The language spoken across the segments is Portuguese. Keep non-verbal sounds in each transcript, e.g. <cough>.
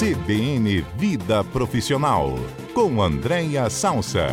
CBN Vida Profissional, com Andréia Salsa.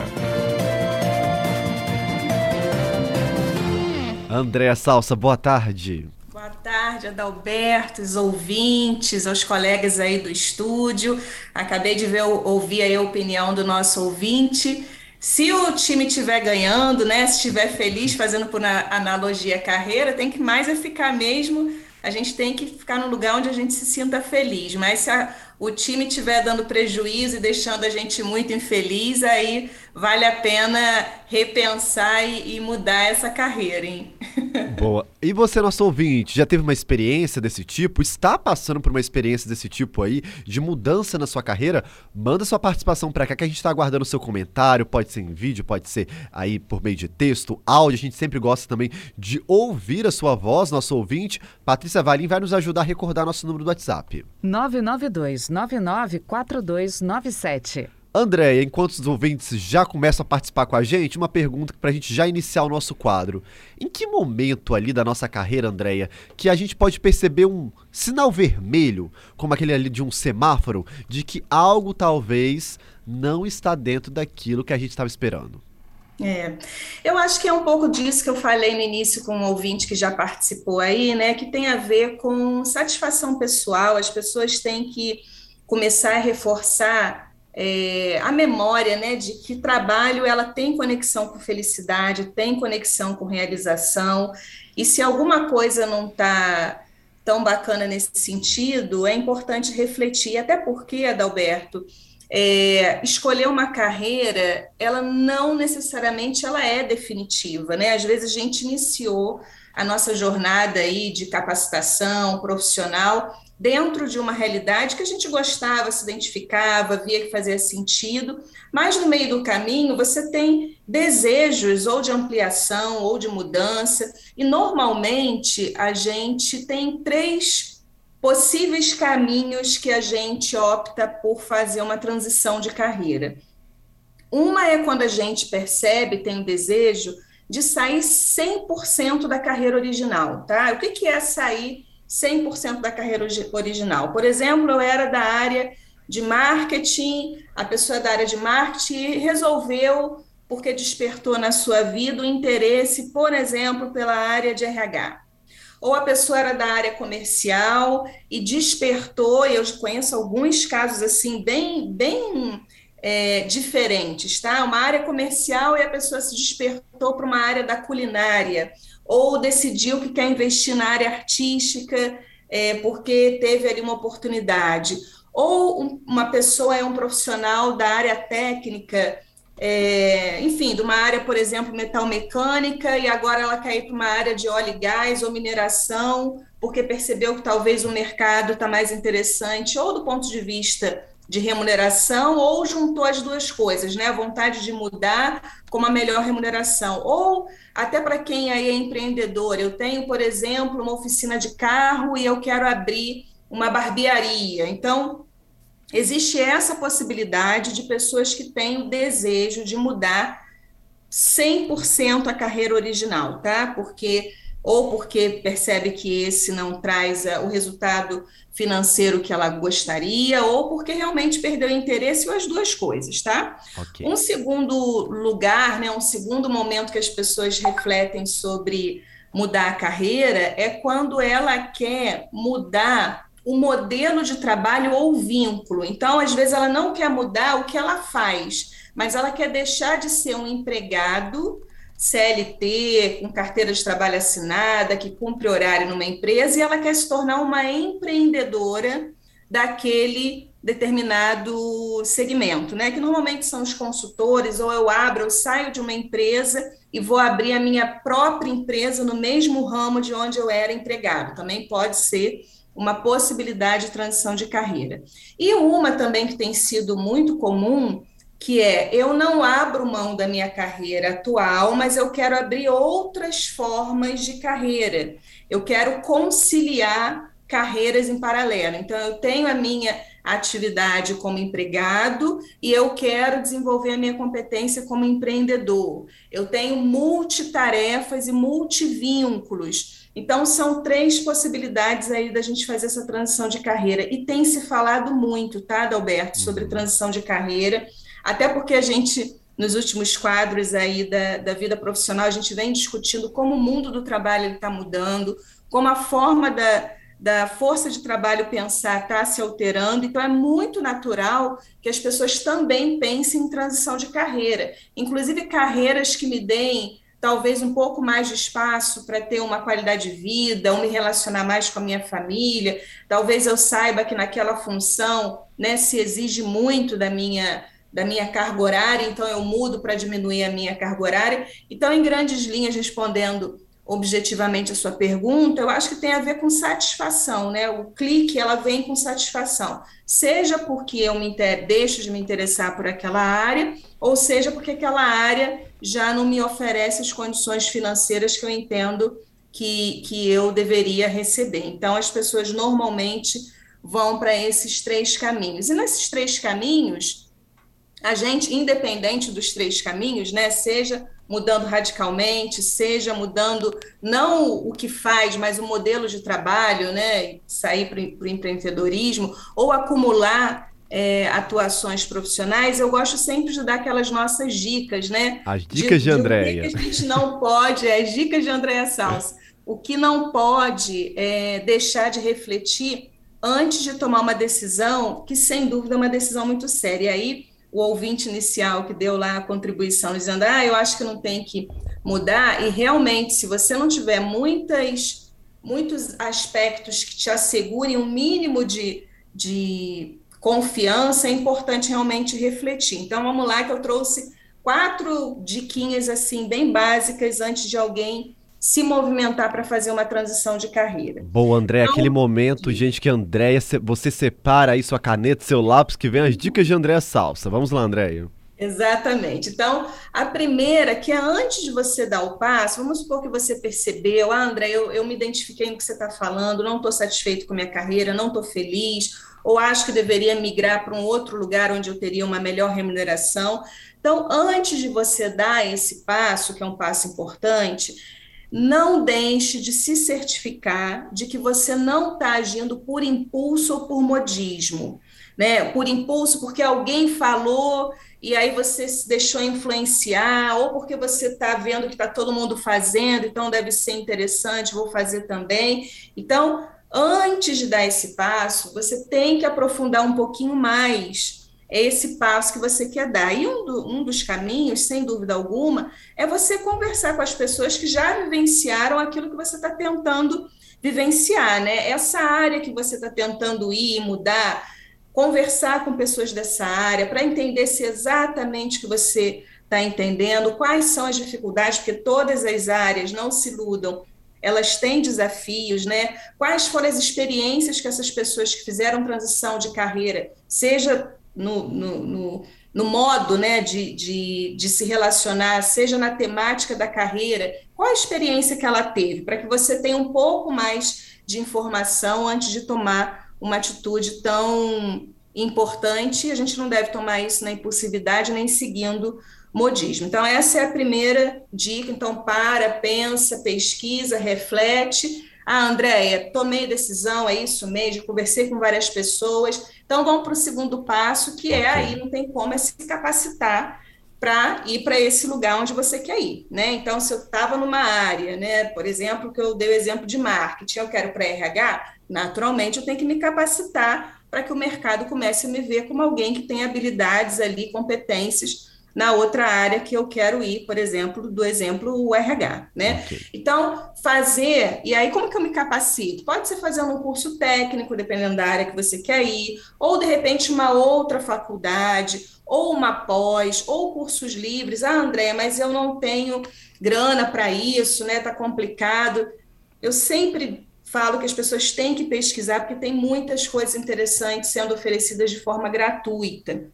Andréa Salsa, boa tarde. Boa tarde, Adalberto, os ouvintes, aos colegas aí do estúdio. Acabei de ver, ouvir aí a opinião do nosso ouvinte. Se o time estiver ganhando, né, se estiver feliz, fazendo por analogia carreira, tem que mais é ficar mesmo a gente tem que ficar num lugar onde a gente se sinta feliz. Mas se a, o time estiver dando prejuízo e deixando a gente muito infeliz, aí vale a pena repensar e, e mudar essa carreira, hein? Boa. E você, nosso ouvinte, já teve uma experiência desse tipo? Está passando por uma experiência desse tipo aí, de mudança na sua carreira? Manda sua participação para cá que a gente está aguardando o seu comentário. Pode ser em vídeo, pode ser aí por meio de texto, áudio. A gente sempre gosta também de ouvir a sua voz, nosso ouvinte. Patrícia Valim vai nos ajudar a recordar nosso número do WhatsApp. 992 994297. Andréia, enquanto os ouvintes já começam a participar com a gente, uma pergunta para a gente já iniciar o nosso quadro. Em que momento ali da nossa carreira, Andréia, que a gente pode perceber um sinal vermelho, como aquele ali de um semáforo, de que algo talvez não está dentro daquilo que a gente estava esperando? É, eu acho que é um pouco disso que eu falei no início com um ouvinte que já participou aí, né? Que tem a ver com satisfação pessoal. As pessoas têm que começar a reforçar é, a memória né, de que trabalho ela tem conexão com felicidade, tem conexão com realização, e se alguma coisa não está tão bacana nesse sentido, é importante refletir, até porque, Adalberto, é, escolher uma carreira, ela não necessariamente ela é definitiva, né? Às vezes a gente iniciou a nossa jornada aí de capacitação profissional dentro de uma realidade que a gente gostava, se identificava, via que fazia sentido, mas no meio do caminho você tem desejos ou de ampliação ou de mudança, e normalmente a gente tem três possíveis caminhos que a gente opta por fazer uma transição de carreira. Uma é quando a gente percebe, tem o desejo de sair 100% da carreira original, tá? O que, que é sair 100% da carreira original. Por exemplo, eu era da área de marketing, a pessoa da área de marketing resolveu, porque despertou na sua vida o interesse, por exemplo, pela área de RH. Ou a pessoa era da área comercial e despertou, e eu conheço alguns casos assim, bem, bem é, diferentes, tá? Uma área comercial e a pessoa se despertou para uma área da culinária, ou decidiu que quer investir na área artística é, porque teve ali uma oportunidade, ou um, uma pessoa é um profissional da área técnica, é, enfim, de uma área, por exemplo, metal mecânica, e agora ela quer ir para uma área de óleo e gás ou mineração, porque percebeu que talvez o mercado está mais interessante, ou do ponto de vista de remuneração ou juntou as duas coisas, né? A vontade de mudar com uma melhor remuneração. Ou até para quem aí é empreendedor, eu tenho, por exemplo, uma oficina de carro e eu quero abrir uma barbearia. Então, existe essa possibilidade de pessoas que têm o desejo de mudar 100% a carreira original, tá? Porque ou porque percebe que esse não traz uh, o resultado financeiro que ela gostaria, ou porque realmente perdeu interesse, ou as duas coisas, tá? Okay. Um segundo lugar, né, um segundo momento que as pessoas refletem sobre mudar a carreira é quando ela quer mudar o modelo de trabalho ou vínculo. Então, às vezes, ela não quer mudar o que ela faz, mas ela quer deixar de ser um empregado CLT, com carteira de trabalho assinada, que cumpre horário numa empresa, e ela quer se tornar uma empreendedora daquele determinado segmento, né? Que normalmente são os consultores, ou eu abro, eu saio de uma empresa e vou abrir a minha própria empresa no mesmo ramo de onde eu era empregado. Também pode ser uma possibilidade de transição de carreira. E uma também que tem sido muito comum que é eu não abro mão da minha carreira atual, mas eu quero abrir outras formas de carreira. Eu quero conciliar carreiras em paralelo. Então eu tenho a minha atividade como empregado e eu quero desenvolver a minha competência como empreendedor. Eu tenho multitarefas e multivínculos. Então, são três possibilidades aí da gente fazer essa transição de carreira. E tem se falado muito, tá, Adalberto, sobre uhum. transição de carreira, até porque a gente, nos últimos quadros aí da, da vida profissional, a gente vem discutindo como o mundo do trabalho está mudando, como a forma da, da força de trabalho pensar está se alterando, então é muito natural que as pessoas também pensem em transição de carreira, inclusive carreiras que me deem talvez um pouco mais de espaço para ter uma qualidade de vida, ou me relacionar mais com a minha família, talvez eu saiba que naquela função né, se exige muito da minha da minha carga horária, então eu mudo para diminuir a minha carga horária. Então, em grandes linhas, respondendo objetivamente a sua pergunta, eu acho que tem a ver com satisfação, né? O clique, ela vem com satisfação, seja porque eu me deixo de me interessar por aquela área, ou seja porque aquela área já não me oferece as condições financeiras que eu entendo que, que eu deveria receber. Então, as pessoas normalmente vão para esses três caminhos. E nesses três caminhos, a gente, independente dos três caminhos, né, seja mudando radicalmente, seja mudando não o que faz, mas o modelo de trabalho, né, sair para o empreendedorismo, ou acumular é, atuações profissionais, eu gosto sempre de dar aquelas nossas dicas, né? As dicas de, de Andréia. O que a gente não pode, é, as dicas de Andréia Salsa. O que não pode é deixar de refletir antes de tomar uma decisão, que sem dúvida é uma decisão muito séria. E aí, o ouvinte inicial que deu lá a contribuição dizendo, ah, eu acho que não tem que mudar, e realmente, se você não tiver muitas, muitos aspectos que te assegurem um mínimo de, de confiança, é importante realmente refletir. Então, vamos lá que eu trouxe quatro diquinhas, assim, bem básicas antes de alguém se movimentar para fazer uma transição de carreira. Bom, André, então, aquele momento, gente, que Andréia, você separa aí sua caneta, seu lápis, que vem as dicas de Andréia Salsa. Vamos lá, Andréia. Exatamente. Então, a primeira, que é antes de você dar o passo, vamos supor que você percebeu, ah, André, eu, eu me identifiquei no que você está falando, não estou satisfeito com minha carreira, não estou feliz, ou acho que deveria migrar para um outro lugar onde eu teria uma melhor remuneração. Então, antes de você dar esse passo, que é um passo importante, não deixe de se certificar de que você não está agindo por impulso ou por modismo, né? Por impulso, porque alguém falou e aí você se deixou influenciar, ou porque você está vendo que está todo mundo fazendo, então deve ser interessante, vou fazer também. Então, antes de dar esse passo, você tem que aprofundar um pouquinho mais é esse passo que você quer dar. E um, do, um, dos caminhos, sem dúvida alguma, é você conversar com as pessoas que já vivenciaram aquilo que você está tentando vivenciar, né? Essa área que você está tentando ir, mudar, conversar com pessoas dessa área para entender se exatamente que você está entendendo, quais são as dificuldades, porque todas as áreas, não se iludam, elas têm desafios, né? Quais foram as experiências que essas pessoas que fizeram transição de carreira, seja no, no, no, no modo né, de, de, de, se relacionar, seja na temática da carreira, qual a experiência que ela teve, para que você tenha um pouco mais de informação antes de tomar uma atitude tão importante. A gente não deve tomar isso na impulsividade nem seguindo modismo. Então, essa é a primeira dica. Então, para, pensa, pesquisa, reflete. Ah, Andréia, tomei decisão, é isso mesmo, conversei com várias pessoas. Então, vamos para o segundo passo, que é aí não tem como é se capacitar para ir para esse lugar onde você quer ir, né? Então, se eu estava numa área, né, por exemplo, que eu dei o exemplo de marketing, eu quero para RH, naturalmente eu tenho que me capacitar para que o mercado comece a me ver como alguém que tem habilidades ali, competências na outra área que eu quero ir, por exemplo, do exemplo o RH, né? Okay. Então, fazer, e aí como que eu me capacito? Pode ser fazendo um curso técnico, dependendo da área que você quer ir, ou de repente uma outra faculdade, ou uma pós, ou cursos livres. Ah, André, mas eu não tenho grana para isso, né? Tá complicado. Eu sempre falo que as pessoas têm que pesquisar, porque tem muitas coisas interessantes sendo oferecidas de forma gratuita.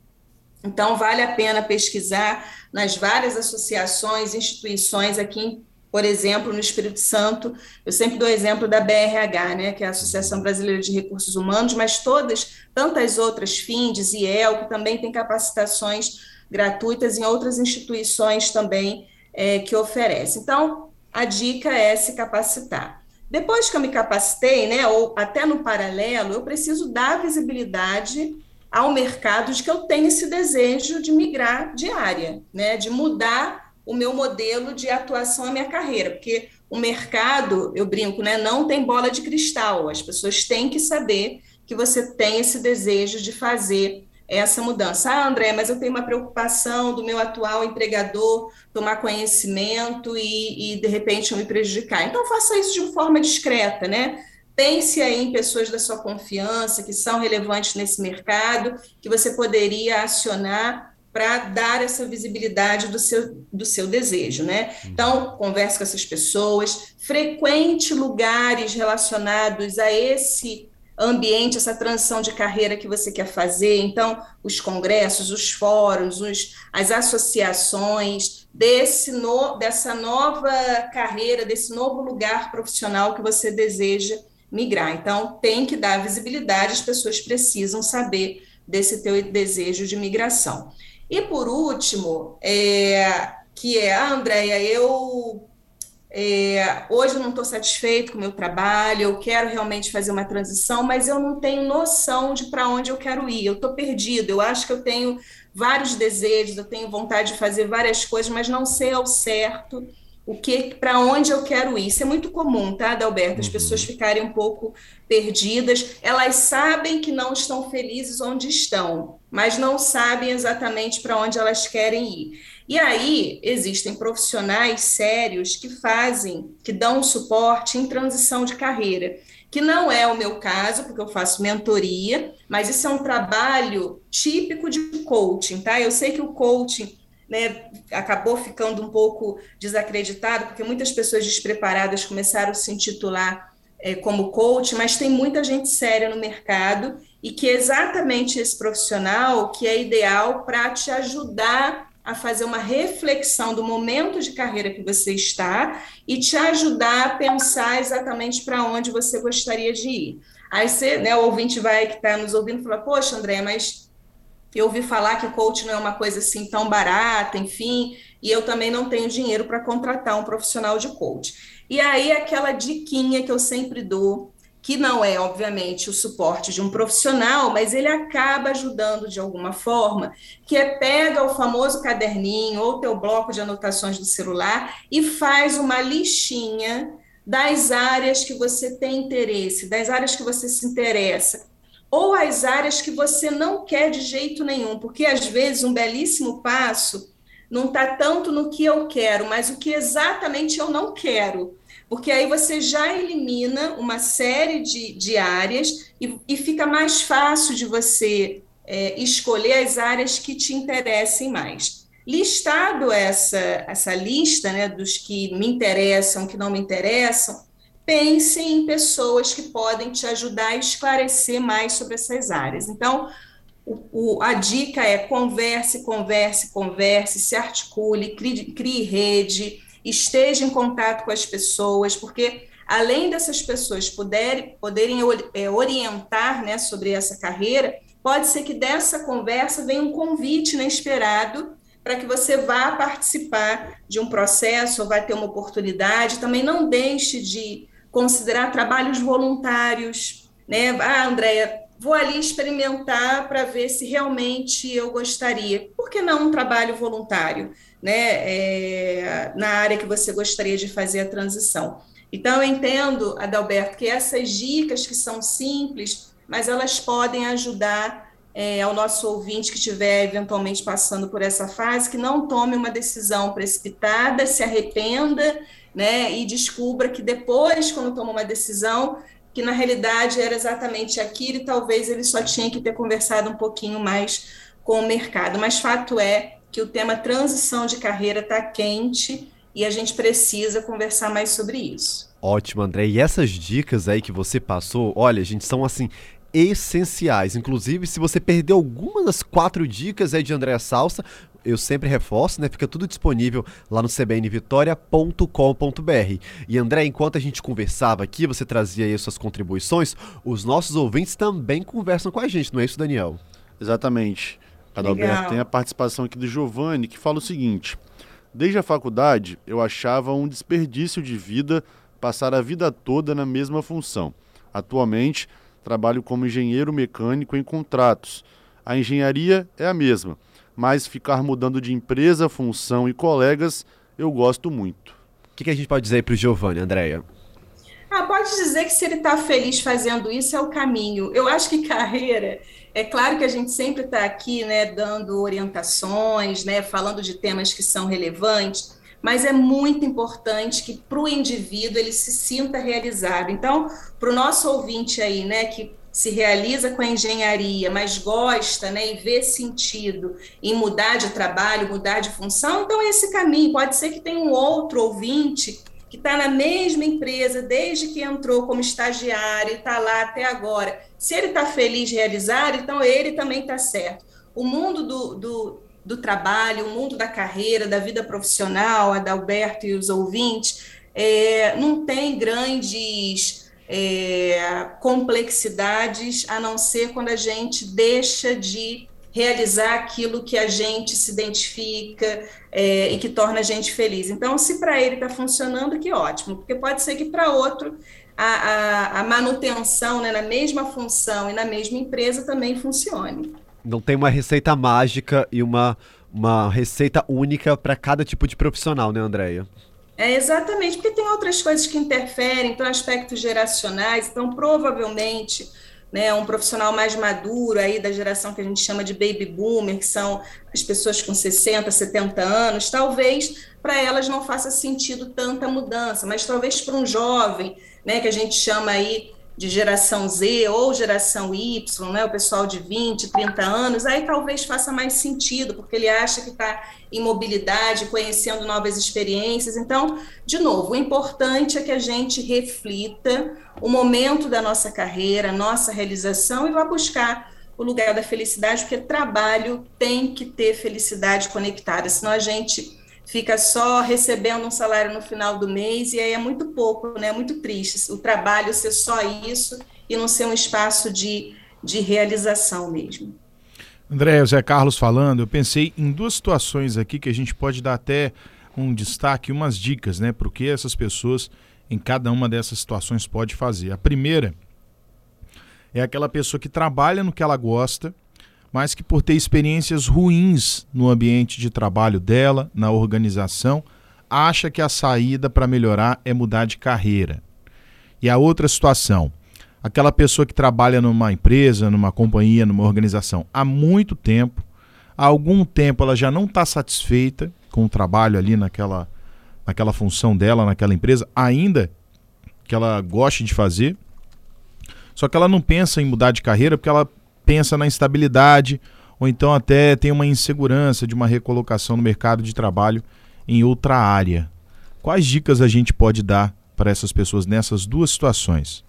Então, vale a pena pesquisar nas várias associações, instituições aqui por exemplo, no Espírito Santo, eu sempre dou exemplo da BRH, né, que é a Associação Brasileira de Recursos Humanos, mas todas, tantas outras, FINDES e EL, que também tem capacitações gratuitas em outras instituições também é, que oferecem. Então, a dica é se capacitar. Depois que eu me capacitei, né, ou até no paralelo, eu preciso dar visibilidade ao mercado de que eu tenho esse desejo de migrar de área, né, de mudar o meu modelo de atuação, a minha carreira, porque o mercado, eu brinco, né, não tem bola de cristal. As pessoas têm que saber que você tem esse desejo de fazer essa mudança. Ah, André, mas eu tenho uma preocupação do meu atual empregador tomar conhecimento e, e de repente me prejudicar. Então faça isso de forma discreta, né? Pense aí em pessoas da sua confiança que são relevantes nesse mercado, que você poderia acionar para dar essa visibilidade do seu, do seu desejo, né? Então, converse com essas pessoas, frequente lugares relacionados a esse ambiente, essa transição de carreira que você quer fazer. Então, os congressos, os fóruns, os, as associações desse no, dessa nova carreira, desse novo lugar profissional que você deseja migrar. Então, tem que dar visibilidade, as pessoas precisam saber desse teu desejo de migração. E por último, é, que é, ah, Andréia, eu é, hoje eu não estou satisfeito com o meu trabalho, eu quero realmente fazer uma transição, mas eu não tenho noção de para onde eu quero ir, eu estou perdido, eu acho que eu tenho vários desejos, eu tenho vontade de fazer várias coisas, mas não sei ao certo o que para onde eu quero ir. Isso é muito comum, tá, Adalberto? As uhum. pessoas ficarem um pouco perdidas. Elas sabem que não estão felizes onde estão, mas não sabem exatamente para onde elas querem ir. E aí existem profissionais sérios que fazem, que dão suporte em transição de carreira, que não é o meu caso, porque eu faço mentoria, mas isso é um trabalho típico de coaching, tá? Eu sei que o coaching né, acabou ficando um pouco desacreditado, porque muitas pessoas despreparadas começaram a se intitular é, como coach, mas tem muita gente séria no mercado e que é exatamente esse profissional que é ideal para te ajudar a fazer uma reflexão do momento de carreira que você está e te ajudar a pensar exatamente para onde você gostaria de ir. Aí você, né, o ouvinte vai que está nos ouvindo fala, poxa, André, mas eu ouvi falar que coach não é uma coisa assim tão barata, enfim, e eu também não tenho dinheiro para contratar um profissional de coach. E aí aquela diquinha que eu sempre dou, que não é, obviamente, o suporte de um profissional, mas ele acaba ajudando de alguma forma, que é pega o famoso caderninho ou teu bloco de anotações do celular e faz uma listinha das áreas que você tem interesse, das áreas que você se interessa ou as áreas que você não quer de jeito nenhum, porque às vezes um belíssimo passo não está tanto no que eu quero, mas o que exatamente eu não quero. Porque aí você já elimina uma série de, de áreas e, e fica mais fácil de você é, escolher as áreas que te interessem mais. Listado essa, essa lista né, dos que me interessam, que não me interessam, pense em pessoas que podem te ajudar a esclarecer mais sobre essas áreas. Então, o, o, a dica é converse, converse, converse, se articule, crie, crie rede, esteja em contato com as pessoas, porque além dessas pessoas poderem, poderem é, orientar né, sobre essa carreira, pode ser que dessa conversa venha um convite inesperado para que você vá participar de um processo ou vai ter uma oportunidade. Também não deixe de considerar trabalhos voluntários, né? Ah, Andréia, vou ali experimentar para ver se realmente eu gostaria. Por que não um trabalho voluntário, né? É, na área que você gostaria de fazer a transição. Então, eu entendo, Adalberto, que essas dicas que são simples, mas elas podem ajudar é, ao nosso ouvinte que estiver eventualmente passando por essa fase, que não tome uma decisão precipitada, se arrependa né, e descubra que depois, quando toma uma decisão, que na realidade era exatamente aquilo e talvez ele só tinha que ter conversado um pouquinho mais com o mercado. Mas fato é que o tema transição de carreira está quente e a gente precisa conversar mais sobre isso. Ótimo, André. E essas dicas aí que você passou, olha, gente, são assim essenciais. Inclusive, se você perdeu alguma das quatro dicas aí de Andréa Salsa, eu sempre reforço, né? Fica tudo disponível lá no cbnvitoria.com.br. E André, enquanto a gente conversava aqui, você trazia aí suas contribuições, os nossos ouvintes também conversam com a gente, não é isso, Daniel? Exatamente. Adalberto, tem a participação aqui do Giovanni que fala o seguinte: Desde a faculdade, eu achava um desperdício de vida passar a vida toda na mesma função. Atualmente, trabalho como engenheiro mecânico em contratos. A engenharia é a mesma, mas ficar mudando de empresa, função e colegas eu gosto muito. O que, que, a gente pode dizer para o Giovanni, Andréia? Ah, pode dizer que se ele está feliz fazendo isso é o caminho. Eu acho que carreira, é claro que a gente sempre está aqui, né, dando orientações, né, falando de temas que são relevantes, mas é muito importante que para o indivíduo ele se sinta realizado. Então, para o nosso ouvinte aí, né, que se realiza com a engenharia, mas gosta, né, e vê sentido em mudar de trabalho, mudar de função, então é esse caminho. Pode ser que tenha um outro ouvinte que está na mesma empresa desde que entrou como estagiário e está lá até agora. Se ele está feliz, realizado, então ele também está certo. O mundo do, do do trabalho, o mundo da carreira, da vida profissional, Adalberto e os ouvintes, é, não tem grandes é, complexidades, a não ser quando a gente deixa de realizar aquilo que a gente se identifica é, e que torna a gente feliz. Então, se para ele está funcionando, que ótimo, porque pode ser que para outro a, a, a manutenção né, na mesma função e na mesma empresa também funcione. Não tem uma receita mágica e uma, uma receita única para cada tipo de profissional, né, Andréia? É exatamente, porque tem outras coisas que interferem, então aspectos geracionais, então provavelmente né, um profissional mais maduro aí da geração que a gente chama de baby boomer, que são as pessoas com 60, 70 anos, talvez para elas não faça sentido tanta mudança, mas talvez para um jovem, né, que a gente chama aí de geração Z ou geração Y, né, o pessoal de 20, 30 anos, aí talvez faça mais sentido, porque ele acha que está em mobilidade, conhecendo novas experiências. Então, de novo, o importante é que a gente reflita o momento da nossa carreira, nossa realização e vá buscar o lugar da felicidade, porque trabalho tem que ter felicidade conectada, senão a gente fica só recebendo um salário no final do mês e aí é muito pouco, né? É muito triste o trabalho ser só isso e não ser um espaço de, de realização mesmo. André, o Zé Carlos falando, eu pensei em duas situações aqui que a gente pode dar até um destaque, umas dicas, né? Porque essas pessoas em cada uma dessas situações pode fazer. A primeira é aquela pessoa que trabalha no que ela gosta, mas que por ter experiências ruins no ambiente de trabalho dela, na organização, acha que a saída para melhorar é mudar de carreira. E a outra situação, aquela pessoa que trabalha numa empresa, numa companhia, numa organização há muito tempo, há algum tempo ela já não está satisfeita com o trabalho ali naquela, naquela função dela, naquela empresa, ainda que ela goste de fazer, só que ela não pensa em mudar de carreira porque ela pensa na instabilidade ou então até tem uma insegurança de uma recolocação no mercado de trabalho em outra área. Quais dicas a gente pode dar para essas pessoas nessas duas situações?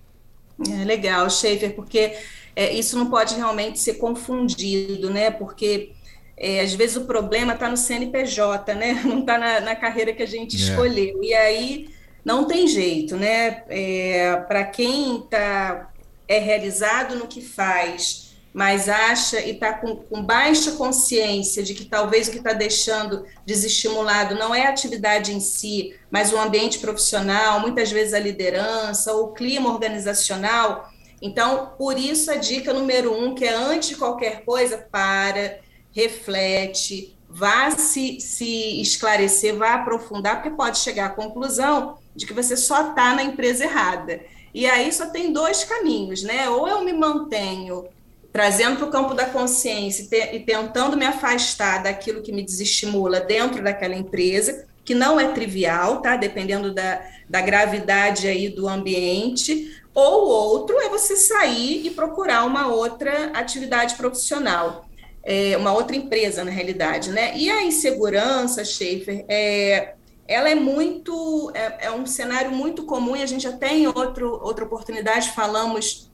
É legal, Schaefer, porque é, isso não pode realmente ser confundido, né? Porque é, às vezes o problema está no CNPJ, né? <laughs> Não está na, na, carreira que a gente é. escolheu. E aí não tem jeito, né? É, para quem tá, é realizado no que faz, mas acha e está com, com, baixa consciência de que talvez o que está deixando desestimulado não é a atividade em si, mas o ambiente profissional, muitas vezes a liderança, o clima organizacional. Então, por isso a dica número um, que é antes de qualquer coisa, para, reflete, vá se, se esclarecer, vá aprofundar, porque pode chegar à conclusão de que você só está na empresa errada. E aí só tem dois caminhos, né? Ou eu me mantenho trazendo para o campo da consciência e, te, tentando me afastar daquilo que me desestimula dentro daquela empresa, que não é trivial, tá? Dependendo da, da gravidade aí do ambiente, ou outro é você sair e procurar uma outra atividade profissional, é, uma outra empresa, na realidade, né? E a insegurança, Schaefer, é, ela é muito, é, é um cenário muito comum, e a gente já tem outro, outra oportunidade, falamos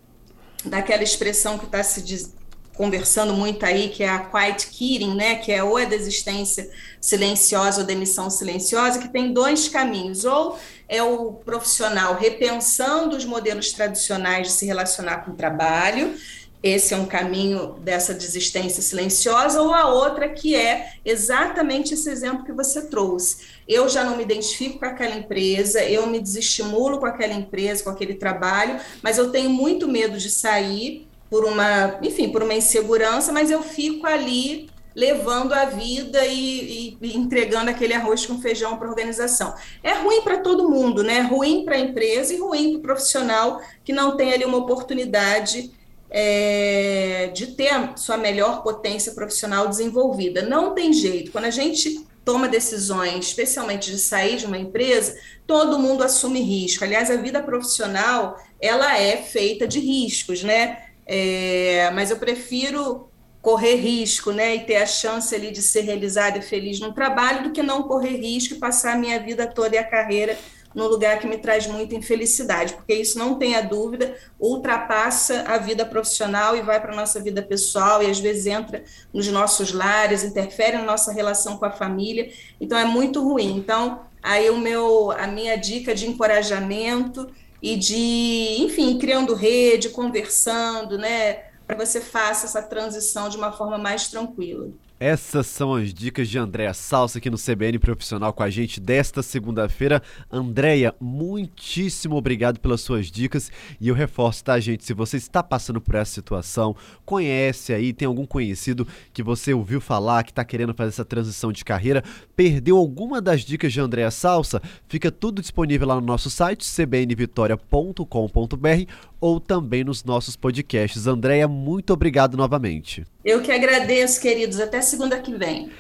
daquela expressão que está se diz, conversando muito aí, que é a quiet quitting, né, que é ou a desistência silenciosa ou demissão silenciosa, que tem dois caminhos, ou é o profissional repensando os modelos tradicionais de se relacionar com o trabalho, esse é um caminho dessa desistência silenciosa, ou a outra que é exatamente esse exemplo que você trouxe. Eu já não me identifico com aquela empresa, eu me desestimulo com aquela empresa, com aquele trabalho, mas eu tenho muito medo de sair por uma, enfim, por uma insegurança, mas eu fico ali levando a vida e, e, entregando aquele arroz com feijão para a organização. É ruim para todo mundo, né? Ruim para a empresa e ruim para o profissional que não tem ali uma oportunidade é, de ter sua melhor potência profissional desenvolvida. Não tem jeito. Quando a gente toma decisões, especialmente de sair de uma empresa, todo mundo assume risco. Aliás, a vida profissional ela é feita de riscos, né? É, mas eu prefiro correr risco, né, e ter a chance ali de ser realizada e feliz no trabalho, do que não correr risco e passar a minha vida toda e a carreira num lugar que me traz muita infelicidade, porque isso não tenha dúvida, ultrapassa a vida profissional e vai para a nossa vida pessoal e às vezes entra nos nossos lares, interfere na nossa relação com a família, então é muito ruim. Então, aí o meu a minha dica de encorajamento e de, enfim, criando rede, conversando, né, para você faça essa transição de uma forma mais tranquila. Essas são as dicas de Andréa Salsa aqui no CBN Profissional com a gente desta segunda-feira. Andréia, muitíssimo obrigado pelas suas dicas e eu reforço, tá, gente? Se você está passando por essa situação, conhece aí, tem algum conhecido que você ouviu falar, que está querendo fazer essa transição de carreira, perdeu alguma das dicas de Andréa Salsa, fica tudo disponível lá no nosso site, cbnvitoria.com.br ou também nos nossos podcasts. Andréia, muito obrigado novamente. Eu que agradeço, queridos. Até segunda que vem.